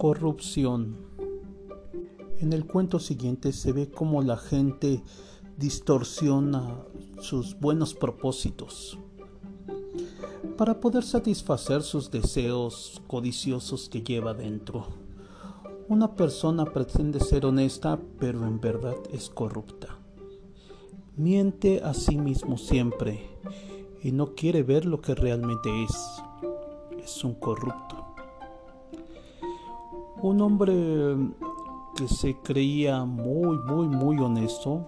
Corrupción. En el cuento siguiente se ve cómo la gente distorsiona sus buenos propósitos para poder satisfacer sus deseos codiciosos que lleva dentro. Una persona pretende ser honesta, pero en verdad es corrupta. Miente a sí mismo siempre y no quiere ver lo que realmente es. Es un corrupto. Un hombre que se creía muy, muy, muy honesto,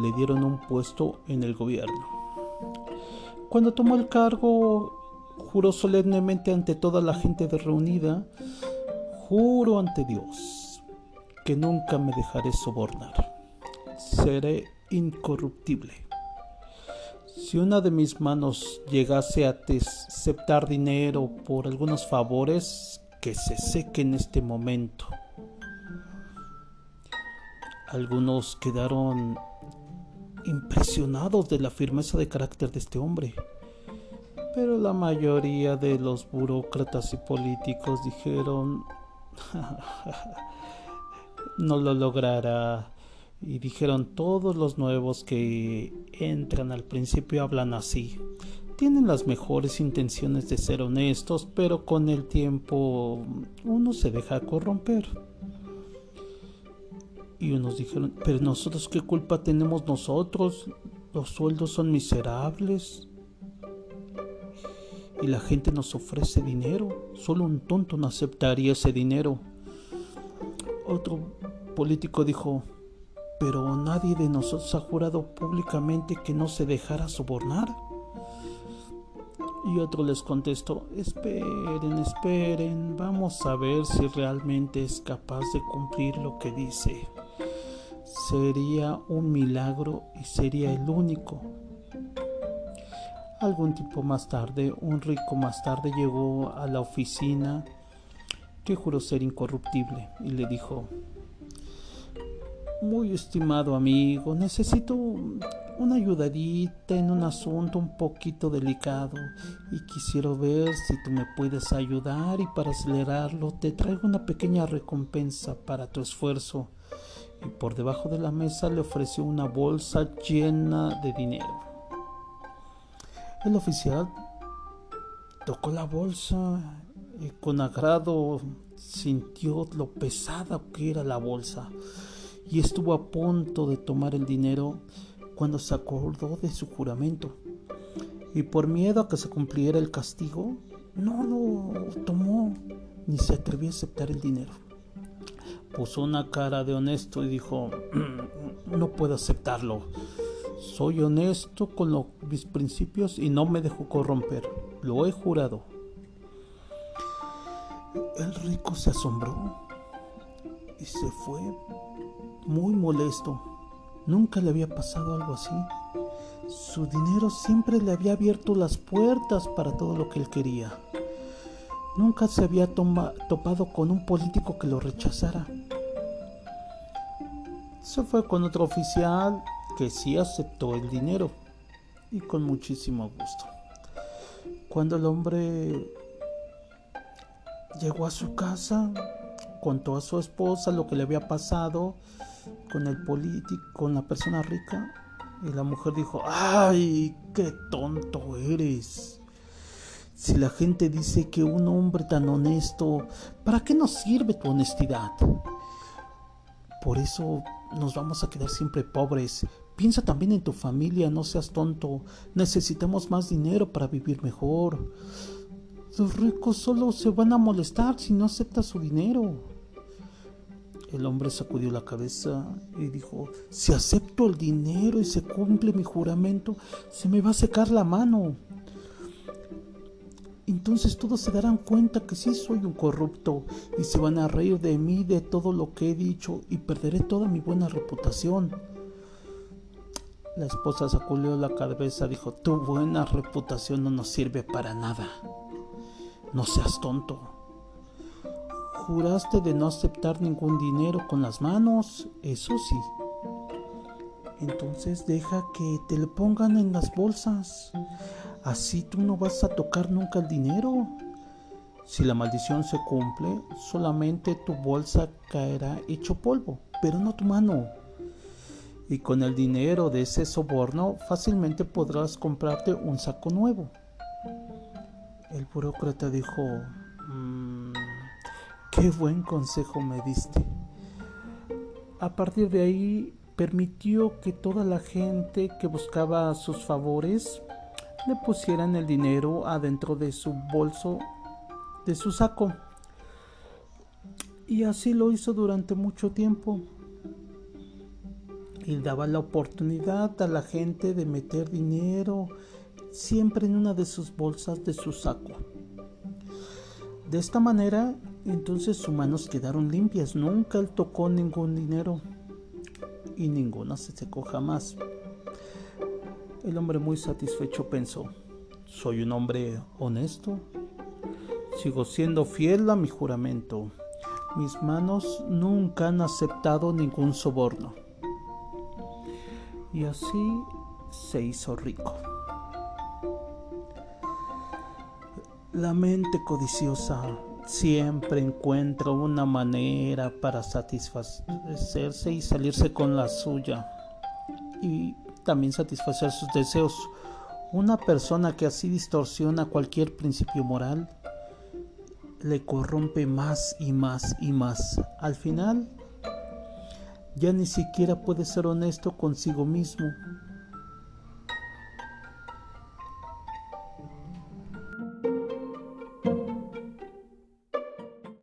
le dieron un puesto en el gobierno. Cuando tomó el cargo, juró solemnemente ante toda la gente reunida, juro ante Dios que nunca me dejaré sobornar. Seré incorruptible. Si una de mis manos llegase a aceptar dinero por algunos favores, que se seque en este momento. Algunos quedaron impresionados de la firmeza de carácter de este hombre, pero la mayoría de los burócratas y políticos dijeron, no lo logrará. Y dijeron todos los nuevos que entran al principio hablan así. Tienen las mejores intenciones de ser honestos, pero con el tiempo uno se deja corromper. Y unos dijeron, pero nosotros qué culpa tenemos nosotros, los sueldos son miserables. Y la gente nos ofrece dinero, solo un tonto no aceptaría ese dinero. Otro político dijo, pero nadie de nosotros ha jurado públicamente que no se dejara sobornar. Y otro les contestó, esperen, esperen, vamos a ver si realmente es capaz de cumplir lo que dice. Sería un milagro y sería el único. Algún tiempo más tarde, un rico más tarde llegó a la oficina que juró ser incorruptible y le dijo, muy estimado amigo, necesito una ayudadita en un asunto un poquito delicado y quisiera ver si tú me puedes ayudar y para acelerarlo te traigo una pequeña recompensa para tu esfuerzo. Y por debajo de la mesa le ofreció una bolsa llena de dinero. El oficial tocó la bolsa y con agrado sintió lo pesada que era la bolsa y estuvo a punto de tomar el dinero cuando se acordó de su juramento. Y por miedo a que se cumpliera el castigo, no lo tomó ni se atrevió a aceptar el dinero. Puso una cara de honesto y dijo, mm, no puedo aceptarlo. Soy honesto con mis principios y no me dejo corromper. Lo he jurado. El rico se asombró y se fue muy molesto. Nunca le había pasado algo así. Su dinero siempre le había abierto las puertas para todo lo que él quería. Nunca se había topado con un político que lo rechazara. Se fue con otro oficial que sí aceptó el dinero y con muchísimo gusto. Cuando el hombre llegó a su casa, contó a su esposa lo que le había pasado con el político, con la persona rica. Y la mujer dijo, ay, qué tonto eres. Si la gente dice que un hombre tan honesto, ¿para qué nos sirve tu honestidad? Por eso nos vamos a quedar siempre pobres. Piensa también en tu familia, no seas tonto. Necesitamos más dinero para vivir mejor. Los ricos solo se van a molestar si no aceptas su dinero. El hombre sacudió la cabeza y dijo, si acepto el dinero y se cumple mi juramento, se me va a secar la mano. Entonces todos se darán cuenta que sí soy un corrupto y se van a reír de mí, de todo lo que he dicho y perderé toda mi buena reputación. La esposa sacudió la cabeza, y dijo, tu buena reputación no nos sirve para nada. No seas tonto. Juraste de no aceptar ningún dinero con las manos, eso sí. Entonces deja que te lo pongan en las bolsas. Así tú no vas a tocar nunca el dinero. Si la maldición se cumple, solamente tu bolsa caerá hecho polvo, pero no tu mano. Y con el dinero de ese soborno fácilmente podrás comprarte un saco nuevo. El burócrata dijo, qué buen consejo me diste. A partir de ahí permitió que toda la gente que buscaba sus favores le pusieran el dinero adentro de su bolso, de su saco. Y así lo hizo durante mucho tiempo. Y daba la oportunidad a la gente de meter dinero siempre en una de sus bolsas de su saco. De esta manera, entonces sus manos quedaron limpias. Nunca él tocó ningún dinero y ninguna se secó jamás. El hombre muy satisfecho pensó, soy un hombre honesto, sigo siendo fiel a mi juramento, mis manos nunca han aceptado ningún soborno. Y así se hizo rico. La mente codiciosa siempre encuentra una manera para satisfacerse y salirse con la suya y también satisfacer sus deseos. Una persona que así distorsiona cualquier principio moral le corrompe más y más y más. Al final ya ni siquiera puede ser honesto consigo mismo